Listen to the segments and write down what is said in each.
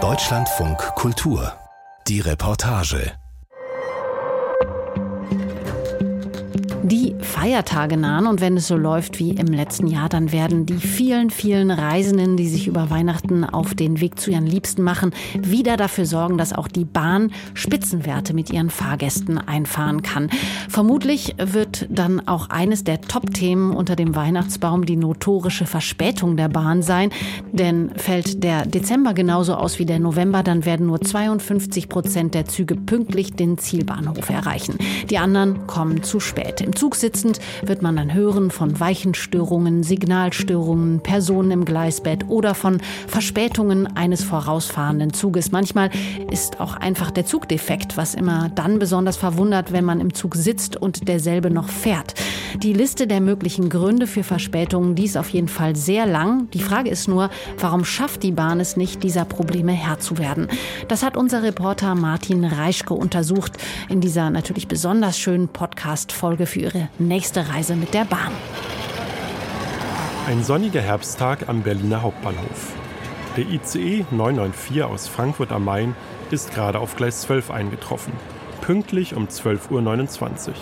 Deutschlandfunk Kultur. Die Reportage. Feiertage nahen und wenn es so läuft wie im letzten Jahr, dann werden die vielen, vielen Reisenden, die sich über Weihnachten auf den Weg zu ihren Liebsten machen, wieder dafür sorgen, dass auch die Bahn Spitzenwerte mit ihren Fahrgästen einfahren kann. Vermutlich wird dann auch eines der Top-Themen unter dem Weihnachtsbaum die notorische Verspätung der Bahn sein. Denn fällt der Dezember genauso aus wie der November, dann werden nur 52 Prozent der Züge pünktlich den Zielbahnhof erreichen. Die anderen kommen zu spät. Im Zug sitzend wird man dann hören von Weichenstörungen, Signalstörungen, Personen im Gleisbett oder von Verspätungen eines vorausfahrenden Zuges. Manchmal ist auch einfach der Zug defekt, was immer dann besonders verwundert, wenn man im Zug sitzt und derselbe noch fährt. Die Liste der möglichen Gründe für Verspätungen, die ist auf jeden Fall sehr lang. Die Frage ist nur, warum schafft die Bahn es nicht, dieser Probleme Herr zu werden? Das hat unser Reporter Martin Reischke untersucht in dieser natürlich besonders schönen Podcast-Folge für ihre nächste Reise mit der Bahn. Ein sonniger Herbsttag am Berliner Hauptbahnhof. Der ICE 994 aus Frankfurt am Main ist gerade auf Gleis 12 eingetroffen, pünktlich um 12.29 Uhr.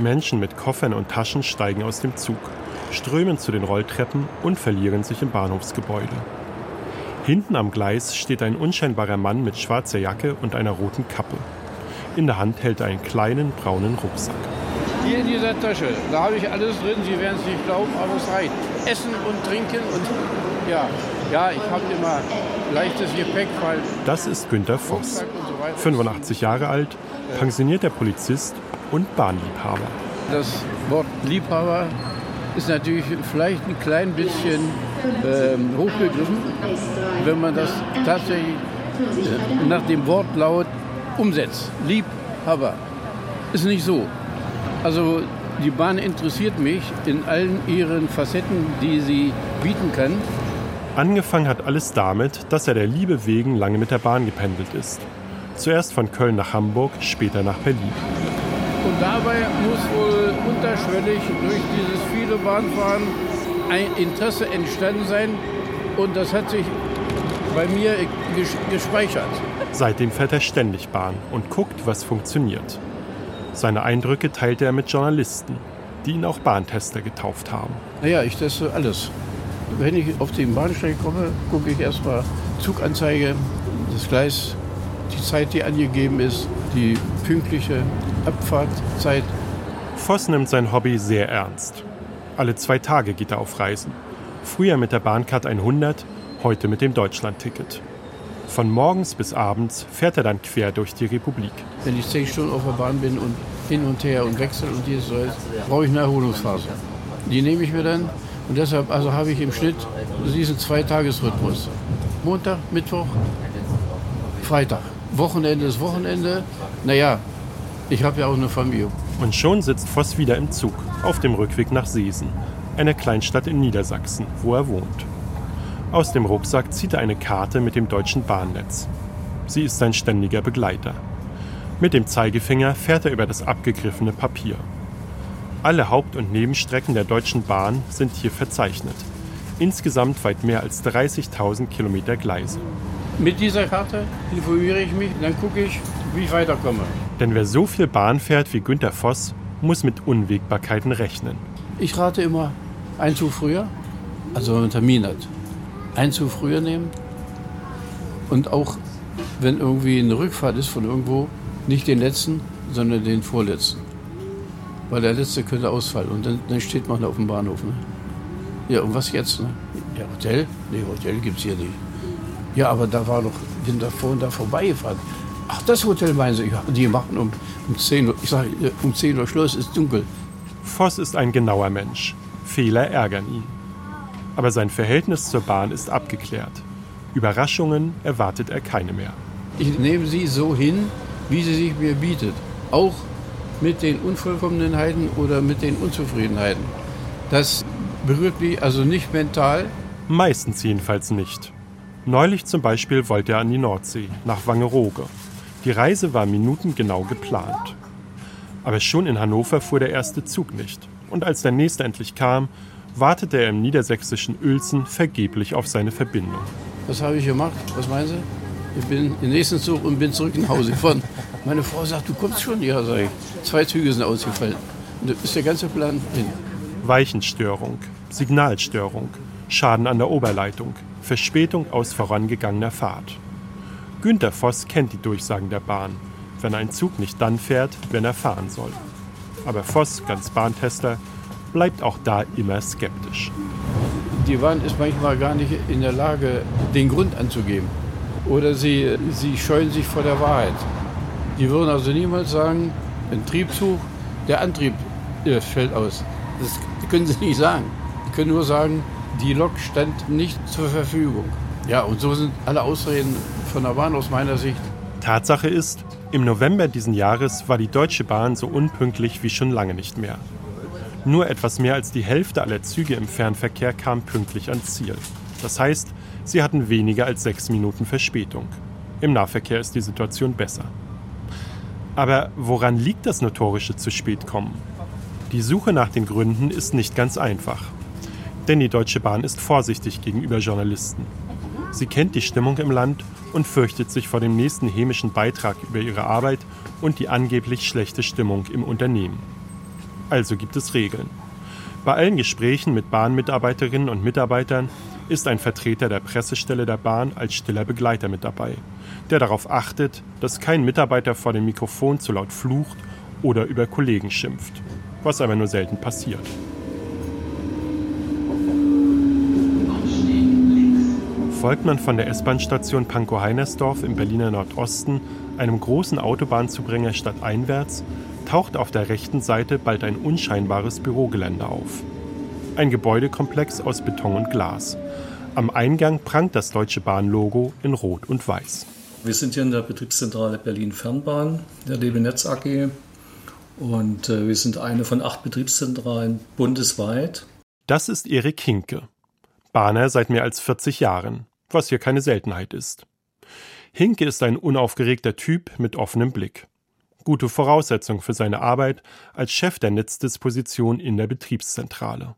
Menschen mit Koffern und Taschen steigen aus dem Zug, strömen zu den Rolltreppen und verlieren sich im Bahnhofsgebäude. Hinten am Gleis steht ein unscheinbarer Mann mit schwarzer Jacke und einer roten Kappe. In der Hand hält er einen kleinen braunen Rucksack. Hier in dieser Tasche, da habe ich alles drin. Sie werden es nicht glauben, aber es reicht. Essen und Trinken und ja, ja, ich habe immer leichtes Gepäck, weil. Das ist Günter Voss, 85 Jahre alt, pensionierter Polizist und Bahnliebhaber. Das Wort Liebhaber ist natürlich vielleicht ein klein bisschen ähm, hochgegriffen, wenn man das tatsächlich äh, nach dem Wortlaut umsetzt. Liebhaber ist nicht so. Also die Bahn interessiert mich in allen ihren Facetten, die sie bieten kann. Angefangen hat alles damit, dass er der Liebe wegen lange mit der Bahn gependelt ist. Zuerst von Köln nach Hamburg, später nach Berlin. Und dabei muss wohl unterschwellig durch dieses viele Bahnfahren ein Interesse entstanden sein. Und das hat sich bei mir gespeichert. Seitdem fährt er ständig Bahn und guckt, was funktioniert. Seine Eindrücke teilte er mit Journalisten, die ihn auch Bahntester getauft haben. Naja, ich teste alles. Wenn ich auf den Bahnsteig komme, gucke ich erstmal Zuganzeige, das Gleis, die Zeit, die angegeben ist, die pünktliche Abfahrtzeit. Voss nimmt sein Hobby sehr ernst. Alle zwei Tage geht er auf Reisen. Früher mit der Bahncard 100, heute mit dem Deutschlandticket. Von morgens bis abends fährt er dann quer durch die Republik. Wenn ich zehn Stunden auf der Bahn bin und hin und her und wechsel und dieses so brauche ich eine Erholungsphase. Die nehme ich mir dann und deshalb also habe ich im Schnitt diesen Zweitagesrhythmus. Montag, Mittwoch, Freitag. Wochenende ist Wochenende. Naja, ich habe ja auch eine Familie. Und schon sitzt Voss wieder im Zug, auf dem Rückweg nach Seesen, einer Kleinstadt in Niedersachsen, wo er wohnt. Aus dem Rucksack zieht er eine Karte mit dem deutschen Bahnnetz. Sie ist sein ständiger Begleiter. Mit dem Zeigefinger fährt er über das abgegriffene Papier. Alle Haupt- und Nebenstrecken der Deutschen Bahn sind hier verzeichnet. Insgesamt weit mehr als 30.000 Kilometer Gleise. Mit dieser Karte informiere ich mich, dann gucke ich, wie ich weiterkomme. Denn wer so viel Bahn fährt wie Günter Voss, muss mit Unwägbarkeiten rechnen. Ich rate immer ein Zug früher, also wenn man einen Termin hat einen zu früher nehmen und auch wenn irgendwie eine Rückfahrt ist von irgendwo, nicht den letzten, sondern den vorletzten. Weil der letzte könnte ausfallen und dann, dann steht man auf dem Bahnhof. Ne? Ja, und was jetzt? Ne? Ja, Hotel? Nee, Hotel gibt es hier nicht. Ja, aber da war doch, sind da vorhin da vorbeigefahren. Ach, das Hotel meinen Sie? Ja, die machen um, um 10 Uhr. Ich sage, um 10 Uhr Schluss, ist dunkel. Voss ist ein genauer Mensch. Fehler ärgern ihn aber sein Verhältnis zur Bahn ist abgeklärt. Überraschungen erwartet er keine mehr. Ich nehme sie so hin, wie sie sich mir bietet. Auch mit den Unvollkommenheiten oder mit den Unzufriedenheiten. Das berührt mich also nicht mental. Meistens jedenfalls nicht. Neulich zum Beispiel wollte er an die Nordsee, nach Wangerooge. Die Reise war minutengenau geplant. Aber schon in Hannover fuhr der erste Zug nicht. Und als der nächste endlich kam, wartete er im niedersächsischen Uelzen vergeblich auf seine Verbindung. Was habe ich gemacht? Was meinen Sie? Ich bin im nächsten Zug und bin zurück nach Hause gefahren. Meine Frau sagt, du kommst schon? Ja, sag ich. Zwei Züge sind ausgefallen. Und da ist der ganze Plan hin. Weichenstörung, Signalstörung, Schaden an der Oberleitung, Verspätung aus vorangegangener Fahrt. Günter Voss kennt die Durchsagen der Bahn, wenn ein Zug nicht dann fährt, wenn er fahren soll. Aber Voss, ganz Bahntester, bleibt auch da immer skeptisch. Die Bahn ist manchmal gar nicht in der Lage, den Grund anzugeben. Oder sie, sie scheuen sich vor der Wahrheit. Die würden also niemals sagen, ein Triebzug, der Antrieb äh, fällt aus. Das können sie nicht sagen. Die können nur sagen, die Lok stand nicht zur Verfügung. Ja, und so sind alle Ausreden von der Bahn aus meiner Sicht. Tatsache ist, im November diesen Jahres war die Deutsche Bahn so unpünktlich wie schon lange nicht mehr. Nur etwas mehr als die Hälfte aller Züge im Fernverkehr kam pünktlich ans Ziel. Das heißt, sie hatten weniger als sechs Minuten Verspätung. Im Nahverkehr ist die Situation besser. Aber woran liegt das notorische zu spät kommen? Die Suche nach den Gründen ist nicht ganz einfach. Denn die Deutsche Bahn ist vorsichtig gegenüber Journalisten. Sie kennt die Stimmung im Land und fürchtet sich vor dem nächsten hämischen Beitrag über ihre Arbeit und die angeblich schlechte Stimmung im Unternehmen. Also gibt es Regeln. Bei allen Gesprächen mit Bahnmitarbeiterinnen und Mitarbeitern ist ein Vertreter der Pressestelle der Bahn als stiller Begleiter mit dabei, der darauf achtet, dass kein Mitarbeiter vor dem Mikrofon zu laut flucht oder über Kollegen schimpft, was aber nur selten passiert. Folgt man von der S-Bahn-Station Pankow-Heinersdorf im Berliner Nordosten einem großen Autobahnzubringer stadteinwärts, taucht auf der rechten Seite bald ein unscheinbares Bürogelände auf. Ein Gebäudekomplex aus Beton und Glas. Am Eingang prangt das Deutsche Bahn-Logo in Rot und Weiß. Wir sind hier in der Betriebszentrale Berlin Fernbahn, der DB Netz AG. Und äh, wir sind eine von acht Betriebszentralen bundesweit. Das ist Erik Hinke. Bahner seit mehr als 40 Jahren, was hier keine Seltenheit ist. Hinke ist ein unaufgeregter Typ mit offenem Blick gute Voraussetzung für seine Arbeit als Chef der Netzdisposition in der Betriebszentrale.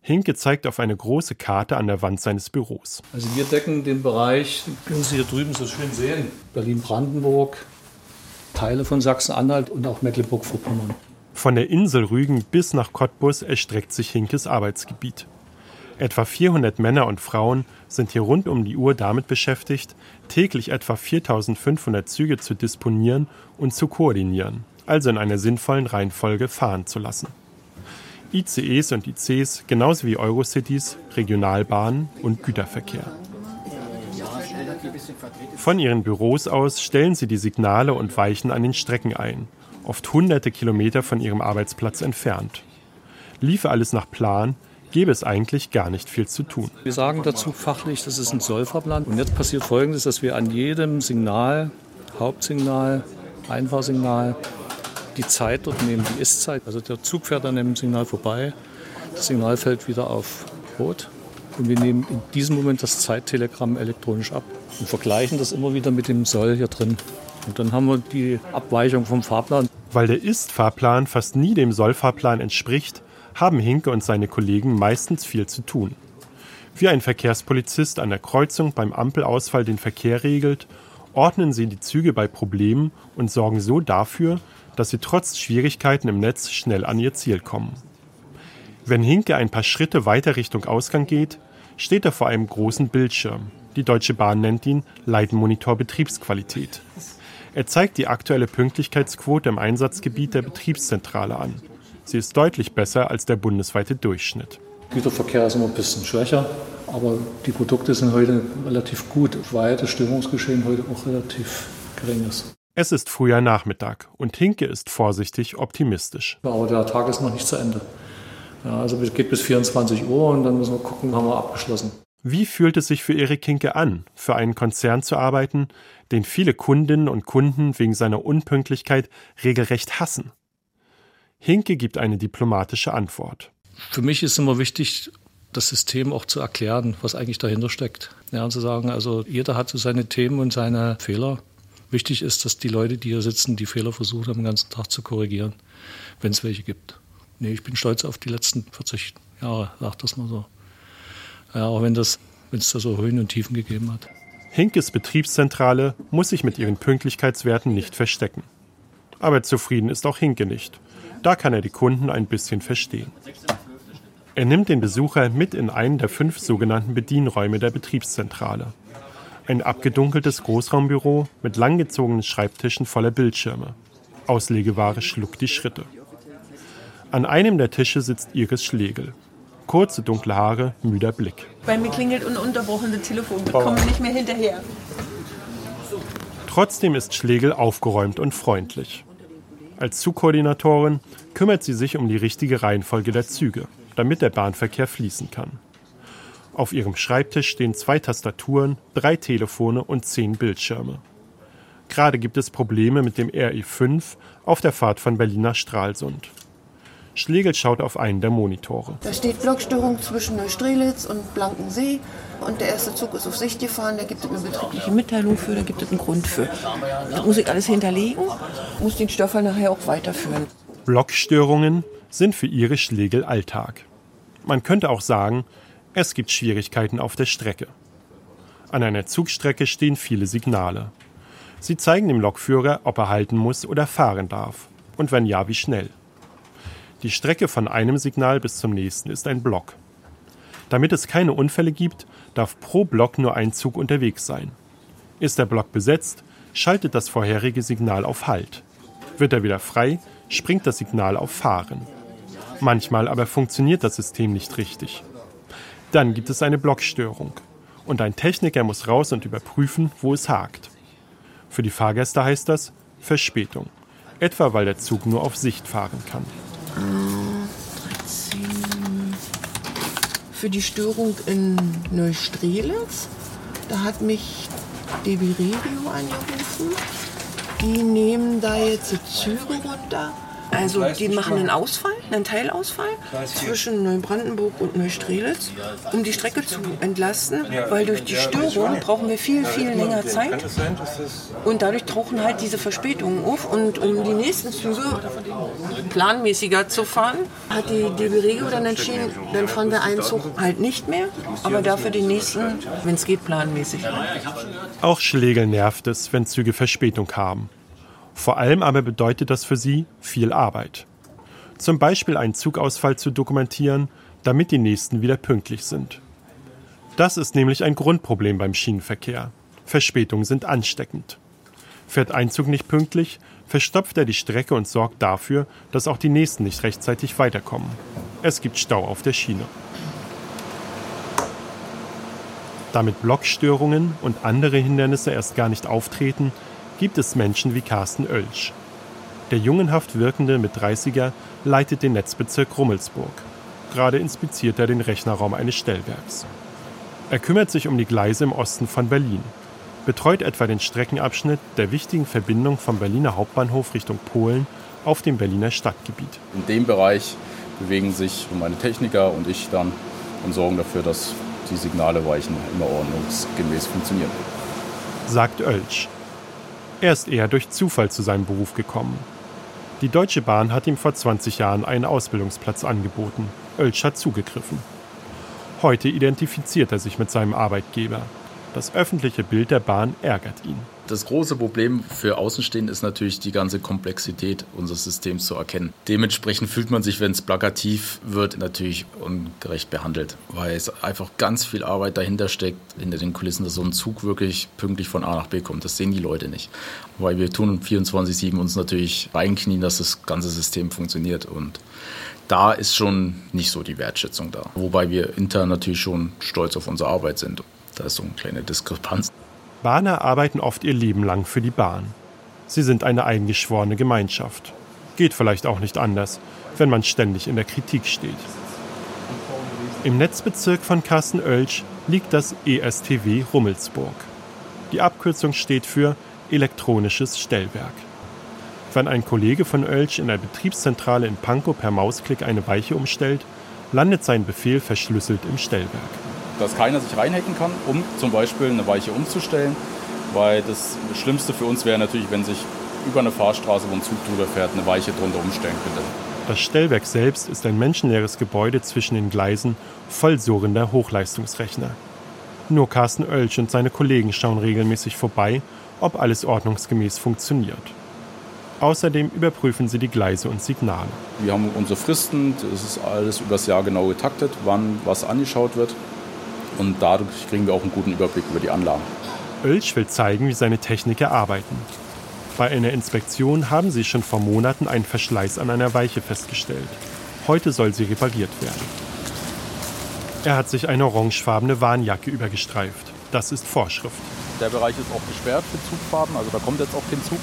Hinke zeigt auf eine große Karte an der Wand seines Büros. Also wir decken den Bereich, können Sie hier drüben so schön sehen, Berlin-Brandenburg, Teile von Sachsen-Anhalt und auch Mecklenburg-Vorpommern. Von der Insel Rügen bis nach Cottbus erstreckt sich Hinkes Arbeitsgebiet. Etwa 400 Männer und Frauen sind hier rund um die Uhr damit beschäftigt, täglich etwa 4500 Züge zu disponieren und zu koordinieren, also in einer sinnvollen Reihenfolge fahren zu lassen. ICEs und ICs genauso wie Eurocities, Regionalbahnen und Güterverkehr. Von ihren Büros aus stellen sie die Signale und Weichen an den Strecken ein, oft hunderte Kilometer von ihrem Arbeitsplatz entfernt. Liefe alles nach Plan, gäbe es eigentlich gar nicht viel zu tun. Wir sagen dazu fachlich, das ist ein Sollfahrplan. Und jetzt passiert Folgendes, dass wir an jedem Signal, Hauptsignal, Einfahrsignal, die Zeit dort nehmen, die Ist-Zeit. Also der Zug fährt an dem Signal vorbei, das Signal fällt wieder auf Rot und wir nehmen in diesem Moment das Zeittelegramm elektronisch ab und vergleichen das immer wieder mit dem Soll hier drin. Und dann haben wir die Abweichung vom Fahrplan. Weil der Ist-Fahrplan fast nie dem Soll-Fahrplan entspricht, haben Hinke und seine Kollegen meistens viel zu tun. Wie ein Verkehrspolizist an der Kreuzung beim Ampelausfall den Verkehr regelt, ordnen sie die Züge bei Problemen und sorgen so dafür, dass sie trotz Schwierigkeiten im Netz schnell an ihr Ziel kommen. Wenn Hinke ein paar Schritte weiter Richtung Ausgang geht, steht er vor einem großen Bildschirm. Die Deutsche Bahn nennt ihn Leitmonitor Betriebsqualität. Er zeigt die aktuelle Pünktlichkeitsquote im Einsatzgebiet der Betriebszentrale an. Sie ist deutlich besser als der bundesweite Durchschnitt. Güterverkehr ist immer ein bisschen schwächer, aber die Produkte sind heute relativ gut, weil das Stimmungsgeschehen heute auch relativ gering ist. Es ist früher Nachmittag und Hinke ist vorsichtig optimistisch. Aber der Tag ist noch nicht zu Ende. Ja, also es geht bis 24 Uhr und dann müssen wir gucken, haben wir abgeschlossen. Wie fühlt es sich für Erik Hinke an, für einen Konzern zu arbeiten, den viele Kundinnen und Kunden wegen seiner Unpünktlichkeit regelrecht hassen? Hinke gibt eine diplomatische Antwort. Für mich ist immer wichtig, das System auch zu erklären, was eigentlich dahinter steckt. Ja, und zu sagen, also jeder hat so seine Themen und seine Fehler. Wichtig ist, dass die Leute, die hier sitzen, die Fehler versuchen, den ganzen Tag zu korrigieren, wenn es welche gibt. Nee, ich bin stolz auf die letzten 40 Jahre, sagt das mal so. Ja, auch wenn es da so Höhen und Tiefen gegeben hat. Hinkes Betriebszentrale muss sich mit ihren Pünktlichkeitswerten nicht verstecken. Aber zufrieden ist auch Hinke nicht. Da kann er die Kunden ein bisschen verstehen. Er nimmt den Besucher mit in einen der fünf sogenannten Bedienräume der Betriebszentrale. Ein abgedunkeltes Großraumbüro mit langgezogenen Schreibtischen voller Bildschirme. Auslegeware schluckt die Schritte. An einem der Tische sitzt Iris Schlegel. Kurze dunkle Haare, müder Blick. Bei mir klingelt ununterbrochen das Telefon. Wir kommen nicht mehr hinterher. Trotzdem ist Schlegel aufgeräumt und freundlich. Als Zugkoordinatorin kümmert sie sich um die richtige Reihenfolge der Züge, damit der Bahnverkehr fließen kann. Auf ihrem Schreibtisch stehen zwei Tastaturen, drei Telefone und zehn Bildschirme. Gerade gibt es Probleme mit dem RE5 auf der Fahrt von Berlin nach Stralsund. Schlegel schaut auf einen der Monitore. Da steht Blockstörung zwischen Neustrelitz und Blankensee. Und der erste Zug ist auf Sicht gefahren. Da gibt es eine betriebliche Mitteilung für, da gibt es einen Grund für. Das muss ich alles hinterlegen, muss den Stoffer nachher auch weiterführen. Blockstörungen sind für ihre Schlegel Alltag. Man könnte auch sagen, es gibt Schwierigkeiten auf der Strecke. An einer Zugstrecke stehen viele Signale. Sie zeigen dem Lokführer, ob er halten muss oder fahren darf. Und wenn ja, wie schnell. Die Strecke von einem Signal bis zum nächsten ist ein Block. Damit es keine Unfälle gibt, darf pro Block nur ein Zug unterwegs sein. Ist der Block besetzt, schaltet das vorherige Signal auf Halt. Wird er wieder frei, springt das Signal auf Fahren. Manchmal aber funktioniert das System nicht richtig. Dann gibt es eine Blockstörung. Und ein Techniker muss raus und überprüfen, wo es hakt. Für die Fahrgäste heißt das Verspätung. Etwa weil der Zug nur auf Sicht fahren kann. 13. Für die Störung in Neustrelitz, da hat mich DB Regio angerufen. Die nehmen da jetzt die Züge runter also die machen einen Ausfall, einen Teilausfall zwischen Neubrandenburg und Neustrelitz, um die Strecke zu entlasten, weil durch die Störung brauchen wir viel, viel länger Zeit. Und dadurch tauchen halt diese Verspätungen auf. Und um die nächsten Züge planmäßiger zu fahren, hat die DB Regio dann entschieden, dann fahren wir einen Zug halt nicht mehr, aber dafür den nächsten, wenn es geht, planmäßig. Auch Schlegel nervt es, wenn Züge Verspätung haben. Vor allem aber bedeutet das für sie viel Arbeit. Zum Beispiel einen Zugausfall zu dokumentieren, damit die nächsten wieder pünktlich sind. Das ist nämlich ein Grundproblem beim Schienenverkehr. Verspätungen sind ansteckend. Fährt ein Zug nicht pünktlich, verstopft er die Strecke und sorgt dafür, dass auch die nächsten nicht rechtzeitig weiterkommen. Es gibt Stau auf der Schiene. Damit Blockstörungen und andere Hindernisse erst gar nicht auftreten, gibt es Menschen wie Carsten Oelsch. Der jungenhaft wirkende mit 30er leitet den Netzbezirk Rummelsburg. Gerade inspiziert er den Rechnerraum eines Stellwerks. Er kümmert sich um die Gleise im Osten von Berlin, betreut etwa den Streckenabschnitt der wichtigen Verbindung vom Berliner Hauptbahnhof Richtung Polen auf dem Berliner Stadtgebiet. In dem Bereich bewegen sich meine Techniker und ich dann und sorgen dafür, dass die Signale weichen immer ordnungsgemäß funktionieren. Sagt Oelsch. Er ist eher durch Zufall zu seinem Beruf gekommen. Die Deutsche Bahn hat ihm vor 20 Jahren einen Ausbildungsplatz angeboten. Oelsch hat zugegriffen. Heute identifiziert er sich mit seinem Arbeitgeber. Das öffentliche Bild der Bahn ärgert ihn. Das große Problem für Außenstehende ist natürlich die ganze Komplexität unseres Systems zu erkennen. Dementsprechend fühlt man sich, wenn es plakativ wird, natürlich ungerecht behandelt, weil es einfach ganz viel Arbeit dahinter steckt, hinter den Kulissen, dass so ein Zug wirklich pünktlich von A nach B kommt. Das sehen die Leute nicht. Weil wir tun 24-7 uns natürlich reinknien, dass das ganze System funktioniert und da ist schon nicht so die Wertschätzung da. Wobei wir intern natürlich schon stolz auf unsere Arbeit sind. Da ist so eine kleine Diskrepanz. Bahner arbeiten oft ihr Leben lang für die Bahn. Sie sind eine eingeschworene Gemeinschaft. Geht vielleicht auch nicht anders, wenn man ständig in der Kritik steht. Im Netzbezirk von Carsten Oelsch liegt das ESTW Rummelsburg. Die Abkürzung steht für elektronisches Stellwerk. Wenn ein Kollege von Oelsch in der Betriebszentrale in Pankow per Mausklick eine Weiche umstellt, landet sein Befehl verschlüsselt im Stellwerk dass keiner sich reinhacken kann, um zum Beispiel eine Weiche umzustellen. Weil das Schlimmste für uns wäre natürlich, wenn sich über eine Fahrstraße, wo ein Zug drüber fährt, eine Weiche drunter umstellen könnte. Das Stellwerk selbst ist ein menschenleeres Gebäude zwischen den Gleisen voll surrender Hochleistungsrechner. Nur Carsten Oelsch und seine Kollegen schauen regelmäßig vorbei, ob alles ordnungsgemäß funktioniert. Außerdem überprüfen sie die Gleise und Signale. Wir haben unsere Fristen, es ist alles übers Jahr genau getaktet, wann was angeschaut wird. Und dadurch kriegen wir auch einen guten Überblick über die Anlagen. Oelsch will zeigen, wie seine Techniker arbeiten. Bei einer Inspektion haben sie schon vor Monaten einen Verschleiß an einer Weiche festgestellt. Heute soll sie repariert werden. Er hat sich eine orangefarbene Warnjacke übergestreift. Das ist Vorschrift. Der Bereich ist auch gesperrt für Zugfahrten, also da kommt jetzt auch kein Zug,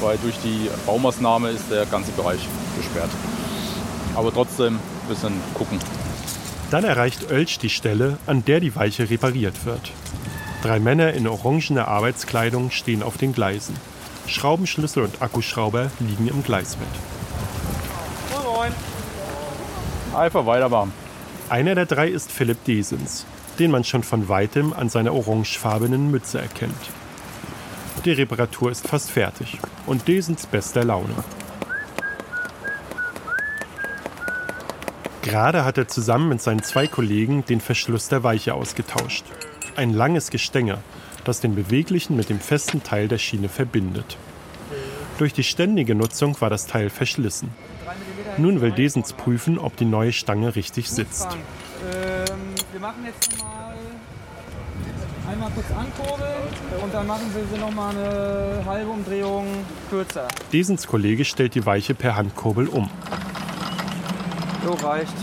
weil durch die Baumaßnahme ist der ganze Bereich gesperrt. Aber trotzdem ein bisschen gucken. Dann erreicht Oelsch die Stelle, an der die Weiche repariert wird. Drei Männer in orangener Arbeitskleidung stehen auf den Gleisen. Schraubenschlüssel und Akkuschrauber liegen im Gleisbett. Moin, moin. Einfach weitermachen. Einer der drei ist Philipp Desens, den man schon von weitem an seiner orangefarbenen Mütze erkennt. Die Reparatur ist fast fertig und Desens bester Laune. Gerade hat er zusammen mit seinen zwei Kollegen den Verschluss der Weiche ausgetauscht. Ein langes Gestänge, das den beweglichen mit dem festen Teil der Schiene verbindet. Durch die ständige Nutzung war das Teil verschlissen. Nun will Desens prüfen, ob die neue Stange richtig sitzt. Ähm, wir machen jetzt mal einmal kurz ankurbeln und dann machen wir sie noch mal eine halbe Umdrehung kürzer. Desens Kollege stellt die Weiche per Handkurbel um. So reicht.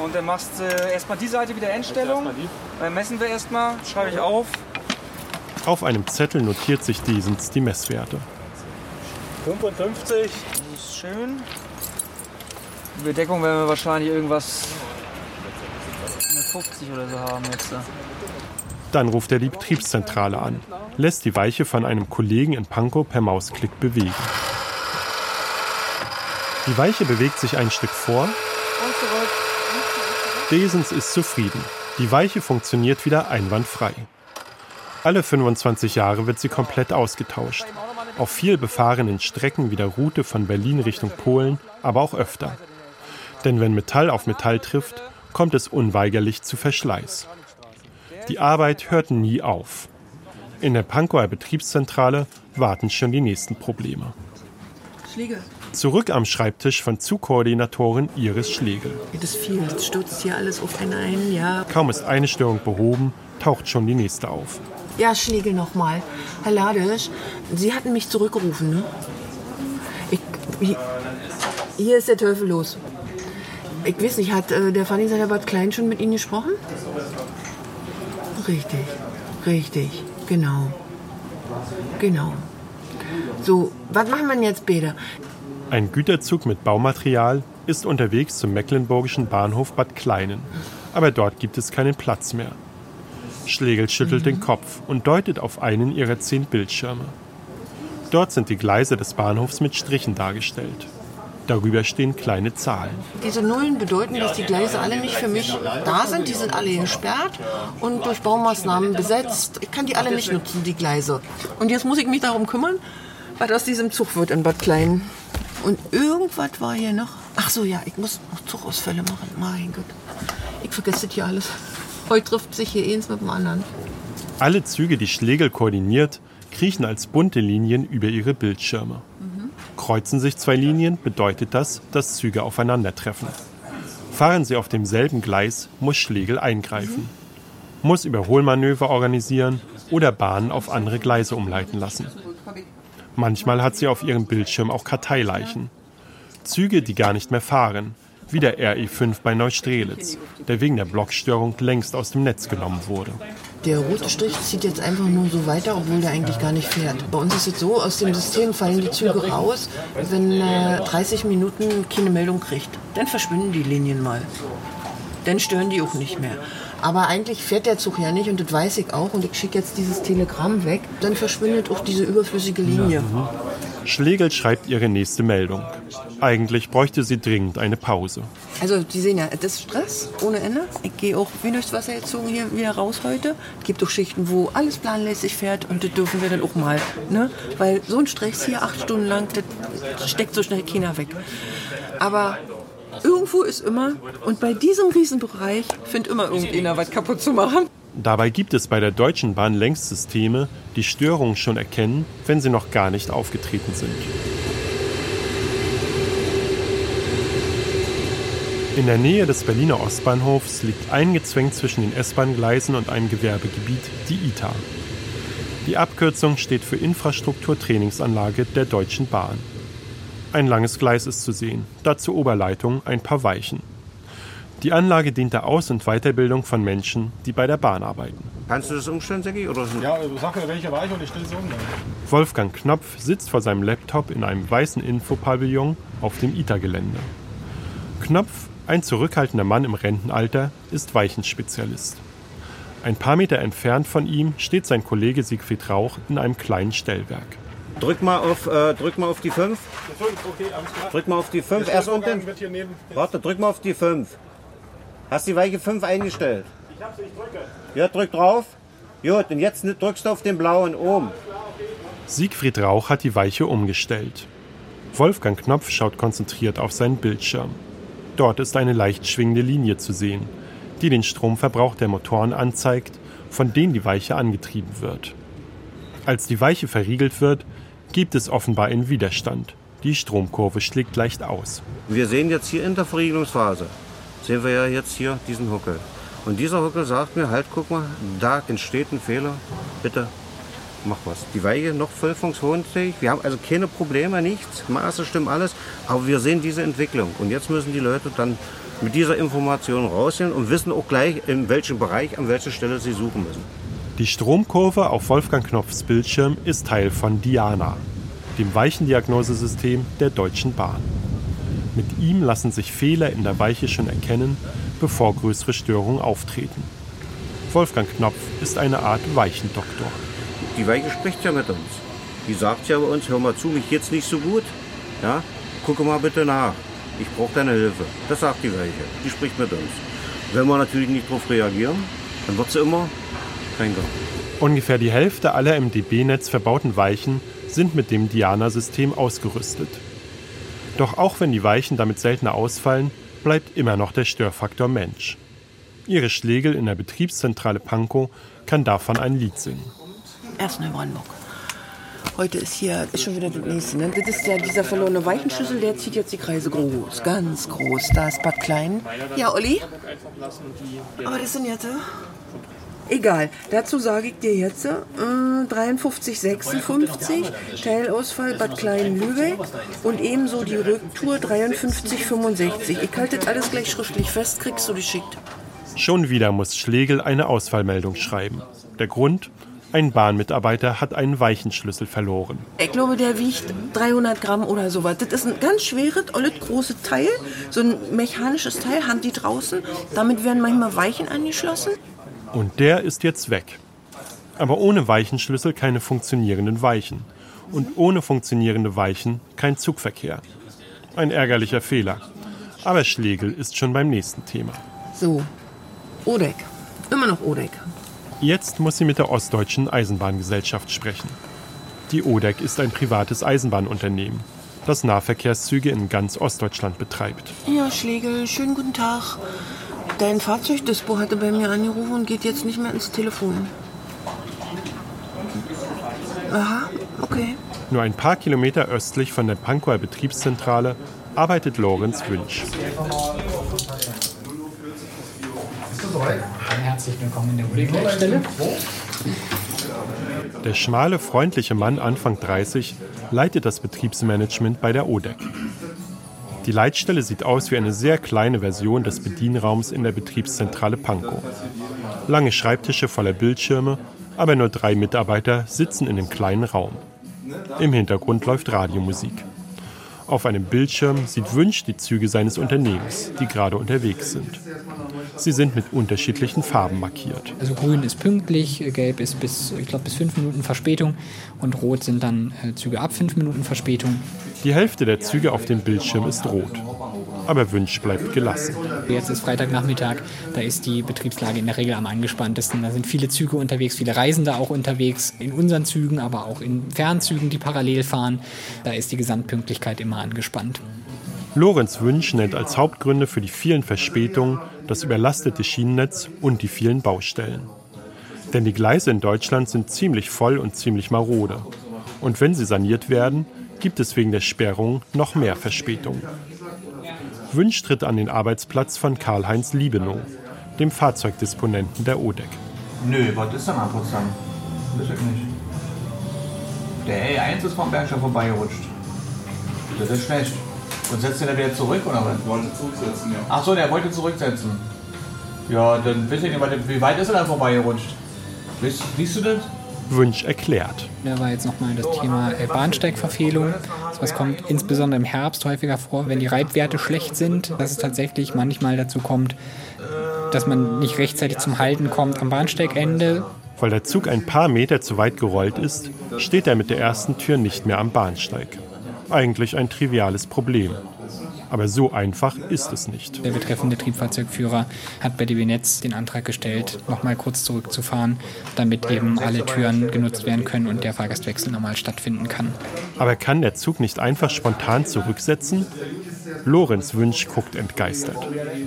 Und dann machst du erstmal die Seite wieder Endstellung. Dann messen wir erstmal, schreibe ich auf. Auf einem Zettel notiert sich Desens die Messwerte. 55. Das ist schön. Die Bedeckung werden wir wahrscheinlich irgendwas eine 50 oder so haben jetzt. Dann ruft er die Betriebszentrale an, lässt die Weiche von einem Kollegen in Pankow per Mausklick bewegen. Die Weiche bewegt sich ein Stück vor. Desens ist zufrieden. Die Weiche funktioniert wieder einwandfrei. Alle 25 Jahre wird sie komplett ausgetauscht. Auf viel befahrenen Strecken wie der Route von Berlin Richtung Polen, aber auch öfter. Denn wenn Metall auf Metall trifft, kommt es unweigerlich zu Verschleiß. Die Arbeit hört nie auf. In der Pankower Betriebszentrale warten schon die nächsten Probleme. Schläge. Zurück am Schreibtisch von Zugkoordinatorin Iris Schlegel. Das viel. Das stürzt hier alles auf einen ein, ja. Kaum ist eine Störung behoben, taucht schon die nächste auf. Ja, Schlegel nochmal. Herr Ladisch, Sie hatten mich zurückgerufen, ne? Ich, hier ist der Teufel los. Ich weiß nicht, hat äh, der Fanny Bad Klein schon mit Ihnen gesprochen? Richtig, richtig, genau. Genau. So, was machen wir jetzt, Bede? Ein Güterzug mit Baumaterial ist unterwegs zum mecklenburgischen Bahnhof Bad Kleinen. Aber dort gibt es keinen Platz mehr. Schlegel schüttelt den Kopf und deutet auf einen ihrer zehn Bildschirme. Dort sind die Gleise des Bahnhofs mit Strichen dargestellt. Darüber stehen kleine Zahlen. Diese Nullen bedeuten, dass die Gleise alle nicht für mich da sind. Die sind alle gesperrt und durch Baumaßnahmen besetzt. Ich kann die alle nicht nutzen, die Gleise. Und jetzt muss ich mich darum kümmern, was aus diesem Zug wird in Bad Klein. Und irgendwas war hier noch. Ach so, ja, ich muss noch Zugausfälle machen. Mein Gott. Ich vergesse das hier alles. Heute trifft sich hier eins mit dem anderen. Alle Züge, die Schlegel koordiniert, kriechen als bunte Linien über ihre Bildschirme. Kreuzen sich zwei Linien, bedeutet das, dass Züge aufeinandertreffen. Fahren sie auf demselben Gleis, muss Schlegel eingreifen. Muss Überholmanöver organisieren oder Bahnen auf andere Gleise umleiten lassen. Manchmal hat sie auf ihrem Bildschirm auch Karteileichen. Züge, die gar nicht mehr fahren, wie der RE5 bei Neustrelitz, der wegen der Blockstörung längst aus dem Netz genommen wurde. Der rote Strich zieht jetzt einfach nur so weiter, obwohl der eigentlich gar nicht fährt. Bei uns ist es so, aus dem System fallen die Züge raus, wenn äh, 30 Minuten keine Meldung kriegt. Dann verschwinden die Linien mal. Dann stören die auch nicht mehr. Aber eigentlich fährt der Zug ja nicht und das weiß ich auch und ich schicke jetzt dieses Telegramm weg. Dann verschwindet auch diese überflüssige Linie. Schlegel schreibt ihre nächste Meldung. Eigentlich bräuchte sie dringend eine Pause. Also, Sie sehen ja, das ist Stress ohne Ende. Ich gehe auch wie durchs Wasser gezogen hier wieder raus heute. Es gibt auch Schichten, wo alles planmäßig fährt und das dürfen wir dann auch mal. Ne? Weil so ein Stress hier acht Stunden lang, das steckt so schnell keiner weg. Aber irgendwo ist immer, und bei diesem Riesenbereich findet immer irgendeiner was kaputt zu machen. Dabei gibt es bei der Deutschen Bahn längst Systeme, die Störungen schon erkennen, wenn sie noch gar nicht aufgetreten sind. In der Nähe des Berliner Ostbahnhofs liegt eingezwängt zwischen den S-Bahn-Gleisen und einem Gewerbegebiet die ITA. Die Abkürzung steht für Infrastrukturtrainingsanlage der Deutschen Bahn. Ein langes Gleis ist zu sehen, dazu Oberleitung, ein paar Weichen. Die Anlage dient der Aus- und Weiterbildung von Menschen, die bei der Bahn arbeiten. Kannst du das umstellen, Segi? Oder ja, sag mir welche Weiche und ich stelle sie um. Wolfgang Knopf sitzt vor seinem Laptop in einem weißen Infopavillon auf dem ITA-Gelände. Knopf ein zurückhaltender Mann im Rentenalter ist Weichenspezialist. Ein paar Meter entfernt von ihm steht sein Kollege Siegfried Rauch in einem kleinen Stellwerk. Drück mal auf, äh, drück mal auf die 5. Drück mal auf die 5. Erst unten. Warte, drück mal auf die 5. Hast die Weiche 5 eingestellt? Ich hab sie, ich drücke. Ja, drück drauf. Gut, und jetzt drückst du auf den blauen oben. Siegfried Rauch hat die Weiche umgestellt. Wolfgang Knopf schaut konzentriert auf seinen Bildschirm. Dort ist eine leicht schwingende Linie zu sehen, die den Stromverbrauch der Motoren anzeigt, von denen die Weiche angetrieben wird. Als die Weiche verriegelt wird, gibt es offenbar einen Widerstand. Die Stromkurve schlägt leicht aus. Wir sehen jetzt hier in der Verriegelungsphase, sehen wir ja jetzt hier diesen Huckel. Und dieser Huckel sagt mir, halt, guck mal, da entsteht ein Fehler, bitte mach was. Die Weiche noch voll funktionsfähig. Wir haben also keine Probleme, nichts. Maße stimmen alles. Aber wir sehen diese Entwicklung. Und jetzt müssen die Leute dann mit dieser Information rausgehen und wissen auch gleich, in welchem Bereich, an welcher Stelle sie suchen müssen. Die Stromkurve auf Wolfgang Knopfs Bildschirm ist Teil von Diana, dem Weichendiagnosesystem der Deutschen Bahn. Mit ihm lassen sich Fehler in der Weiche schon erkennen, bevor größere Störungen auftreten. Wolfgang Knopf ist eine Art Weichendoktor. Die Weiche spricht ja mit uns. Die sagt ja bei uns, hör mal zu, mich geht's nicht so gut. Ja, gucke mal bitte nach. Ich brauche deine Hilfe. Das sagt die Weiche. Die spricht mit uns. Wenn wir natürlich nicht darauf reagieren, dann wird sie immer Gang. Ungefähr die Hälfte aller im DB-Netz verbauten Weichen sind mit dem Diana-System ausgerüstet. Doch auch wenn die Weichen damit seltener ausfallen, bleibt immer noch der Störfaktor Mensch. Ihre Schlegel in der Betriebszentrale Pankow kann davon ein Lied singen erst Neubrandenburg. Heute ist hier ist schon wieder das nächste. Ne? Das ist ja dieser verlorene Weichenschlüssel, der zieht jetzt die Kreise groß, ganz groß. Da ist Bad Klein. Ja, Olli? Aber das sind jetzt. Egal, dazu sage ich dir jetzt äh, 53, 56, Teilausfall Bad Klein-Lübeck und ebenso die Rücktour 53, 65. Ich halte das alles gleich schriftlich fest, kriegst du die schickt. Schon wieder muss Schlegel eine Ausfallmeldung schreiben. Der Grund? Ein Bahnmitarbeiter hat einen Weichenschlüssel verloren. Ich glaube, der wiegt 300 Gramm oder sowas. Das ist ein ganz schweres, olles, großes Teil. So ein mechanisches Teil haben die draußen. Damit werden manchmal Weichen angeschlossen. Und der ist jetzt weg. Aber ohne Weichenschlüssel keine funktionierenden Weichen. Und ohne funktionierende Weichen kein Zugverkehr. Ein ärgerlicher Fehler. Aber Schlegel ist schon beim nächsten Thema. So, Odeck. Immer noch Odeck. Jetzt muss sie mit der Ostdeutschen Eisenbahngesellschaft sprechen. Die ODEC ist ein privates Eisenbahnunternehmen, das Nahverkehrszüge in ganz Ostdeutschland betreibt. Ja, Schlegel, schönen guten Tag. Dein Fahrzeugdispo hatte bei mir angerufen und geht jetzt nicht mehr ins Telefon. Aha, okay. Nur ein paar Kilometer östlich von der Pankower Betriebszentrale arbeitet Lorenz Wünsch. Herzlich willkommen in der Kollegenstelle. Der schmale, freundliche Mann Anfang 30 leitet das Betriebsmanagement bei der ODEC. Die Leitstelle sieht aus wie eine sehr kleine Version des Bedienraums in der Betriebszentrale Pankow. Lange Schreibtische voller Bildschirme, aber nur drei Mitarbeiter sitzen in dem kleinen Raum. Im Hintergrund läuft Radiomusik. Auf einem Bildschirm sieht Wünsch die Züge seines Unternehmens, die gerade unterwegs sind. Sie sind mit unterschiedlichen Farben markiert. Also grün ist pünktlich, gelb ist bis, ich glaube, bis fünf Minuten Verspätung und rot sind dann äh, Züge ab fünf Minuten Verspätung. Die Hälfte der Züge auf dem Bildschirm ist rot. Aber Wünsch bleibt gelassen. Jetzt ist Freitagnachmittag, da ist die Betriebslage in der Regel am angespanntesten. Da sind viele Züge unterwegs, viele Reisende auch unterwegs, in unseren Zügen, aber auch in Fernzügen, die parallel fahren. Da ist die Gesamtpünktlichkeit immer angespannt. Lorenz Wünsch nennt als Hauptgründe für die vielen Verspätungen das überlastete Schienennetz und die vielen Baustellen. Denn die Gleise in Deutschland sind ziemlich voll und ziemlich marode. Und wenn sie saniert werden, gibt es wegen der Sperrung noch mehr Verspätungen. Wünsch tritt an den Arbeitsplatz von Karl-Heinz Liebenow, dem Fahrzeugdisponenten der ODEC. Nö, was ist denn an Potsdam? Weiß ich nicht. Der A1 ist vom Berg schon vorbeigerutscht. Das ist schlecht. Und setzt den wieder zurück, oder was? Wollte zurücksetzen, ja. Ach so, der wollte zurücksetzen. Ja, dann weiß ich nicht, wie weit ist er dann vorbeigerutscht? Siehst, siehst du das? Wünsch erklärt. Da war jetzt nochmal das Thema äh, Bahnsteigverfehlung. Was kommt insbesondere im Herbst häufiger vor, wenn die Reibwerte schlecht sind, dass es tatsächlich manchmal dazu kommt, dass man nicht rechtzeitig zum Halten kommt am Bahnsteigende. Weil der Zug ein paar Meter zu weit gerollt ist, steht er mit der ersten Tür nicht mehr am Bahnsteig. Eigentlich ein triviales Problem. Aber so einfach ist es nicht. Der betreffende Triebfahrzeugführer hat bei DB Netz den Antrag gestellt, nochmal kurz zurückzufahren, damit eben alle Türen genutzt werden können und der Fahrgastwechsel normal stattfinden kann. Aber kann der Zug nicht einfach spontan zurücksetzen? Lorenz Wünsch guckt entgeistert.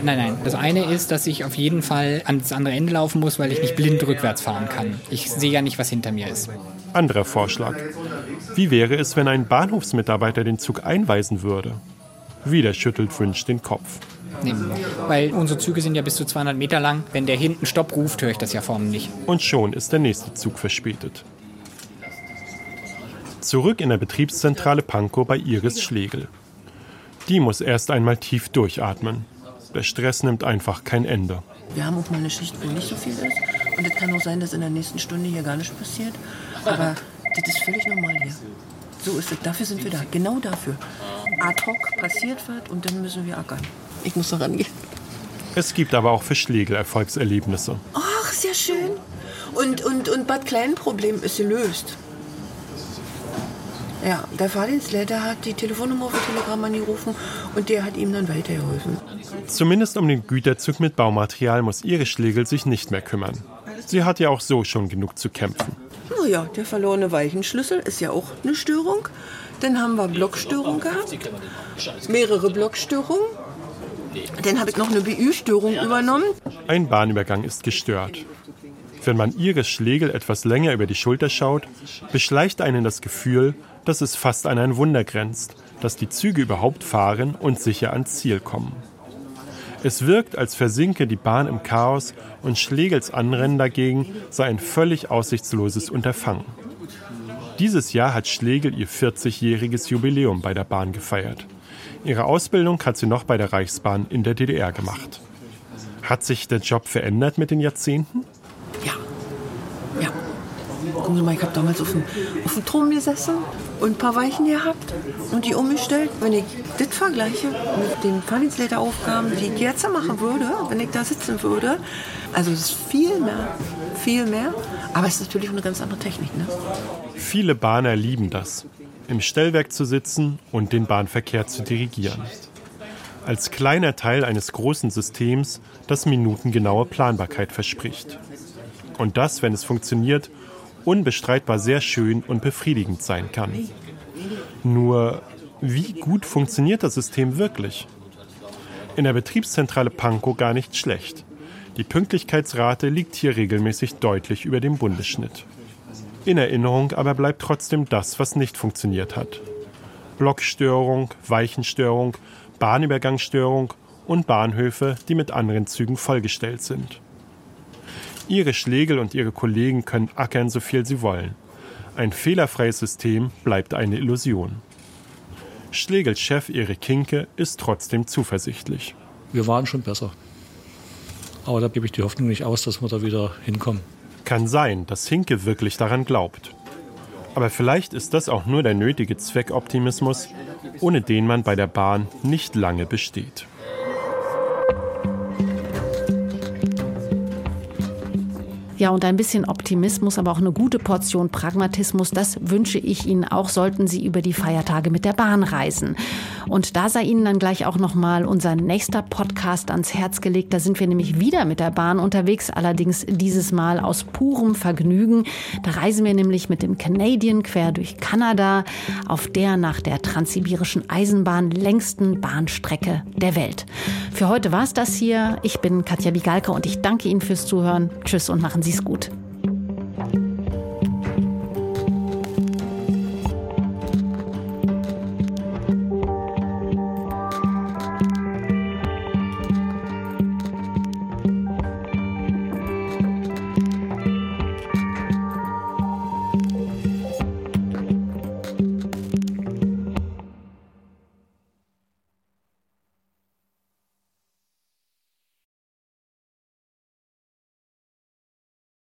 Nein, nein. Das eine ist, dass ich auf jeden Fall ans andere Ende laufen muss, weil ich nicht blind rückwärts fahren kann. Ich sehe ja nicht, was hinter mir ist. Anderer Vorschlag. Wie wäre es, wenn ein Bahnhofsmitarbeiter den Zug einweisen würde? Wieder schüttelt Wünsch den Kopf. Nee, weil unsere Züge sind ja bis zu 200 Meter lang. Wenn der hinten Stopp ruft, höre ich das ja vorne nicht. Und schon ist der nächste Zug verspätet. Zurück in der Betriebszentrale Pankow bei Iris Schlegel. Die muss erst einmal tief durchatmen. Der Stress nimmt einfach kein Ende. Wir haben auch mal eine Schicht, wo nicht so viel ist. Und es kann auch sein, dass in der nächsten Stunde hier gar nichts passiert. Aber das ist völlig normal hier. So ist es. Dafür sind wir da. Genau dafür. Ad hoc passiert was und dann müssen wir ackern. Ich muss da rangehen. Es gibt aber auch für Schlegel Erfolgserlebnisse. Ach, sehr schön. Und, und, und Bad Klein-Problem ist gelöst. Ja, der Fahrdienstleiter hat die Telefonnummer der Telegram angerufen und der hat ihm dann weitergeholfen. Zumindest um den Güterzug mit Baumaterial muss Iris Schlegel sich nicht mehr kümmern. Sie hat ja auch so schon genug zu kämpfen. Naja, der verlorene Weichenschlüssel ist ja auch eine Störung. Dann haben wir Blockstörung gehabt. Mehrere Blockstörungen. Dann habe ich noch eine BÜ-Störung übernommen. Ein Bahnübergang ist gestört. Wenn man Iris Schlegel etwas länger über die Schulter schaut, beschleicht einen das Gefühl, dass es fast an ein Wunder grenzt, dass die Züge überhaupt fahren und sicher ans Ziel kommen. Es wirkt, als versinke die Bahn im Chaos und Schlegels Anrennen dagegen sei ein völlig aussichtsloses Unterfangen. Dieses Jahr hat Schlegel ihr 40-jähriges Jubiläum bei der Bahn gefeiert. Ihre Ausbildung hat sie noch bei der Reichsbahn in der DDR gemacht. Hat sich der Job verändert mit den Jahrzehnten? Ja. Ja. Gucken Sie mal, ich habe damals auf dem, auf dem Turm gesessen und ein paar Weichen gehabt und die umgestellt. Wenn ich das vergleiche mit den Fahrdienstleiteraufgaben, die ich jetzt machen würde, wenn ich da sitzen würde, also es ist viel mehr, viel mehr. Aber es ist natürlich eine ganz andere Technik. Ne? Viele Bahner lieben das, im Stellwerk zu sitzen und den Bahnverkehr zu dirigieren. Als kleiner Teil eines großen Systems, das minutengenaue Planbarkeit verspricht. Und das, wenn es funktioniert, unbestreitbar sehr schön und befriedigend sein kann. Nur, wie gut funktioniert das System wirklich? In der Betriebszentrale Pankow gar nicht schlecht. Die Pünktlichkeitsrate liegt hier regelmäßig deutlich über dem Bundesschnitt. In Erinnerung aber bleibt trotzdem das, was nicht funktioniert hat. Blockstörung, Weichenstörung, Bahnübergangsstörung und Bahnhöfe, die mit anderen Zügen vollgestellt sind. Ihre Schlegel und ihre Kollegen können ackern, so viel sie wollen. Ein fehlerfreies System bleibt eine Illusion. Schlegels Chef Erik Kinke ist trotzdem zuversichtlich. Wir waren schon besser. Aber da gebe ich die Hoffnung nicht aus, dass wir da wieder hinkommen. Kann sein, dass Hinke wirklich daran glaubt. Aber vielleicht ist das auch nur der nötige Zweckoptimismus, ohne den man bei der Bahn nicht lange besteht. Ja, und ein bisschen Optimismus, aber auch eine gute Portion Pragmatismus, das wünsche ich Ihnen auch, sollten Sie über die Feiertage mit der Bahn reisen. Und da sei Ihnen dann gleich auch nochmal unser nächster Podcast ans Herz gelegt. Da sind wir nämlich wieder mit der Bahn unterwegs, allerdings dieses Mal aus purem Vergnügen. Da reisen wir nämlich mit dem Canadian quer durch Kanada auf der nach der transsibirischen Eisenbahn längsten Bahnstrecke der Welt. Für heute war es das hier. Ich bin Katja Bigalka und ich danke Ihnen fürs Zuhören. Tschüss und machen Sie es gut.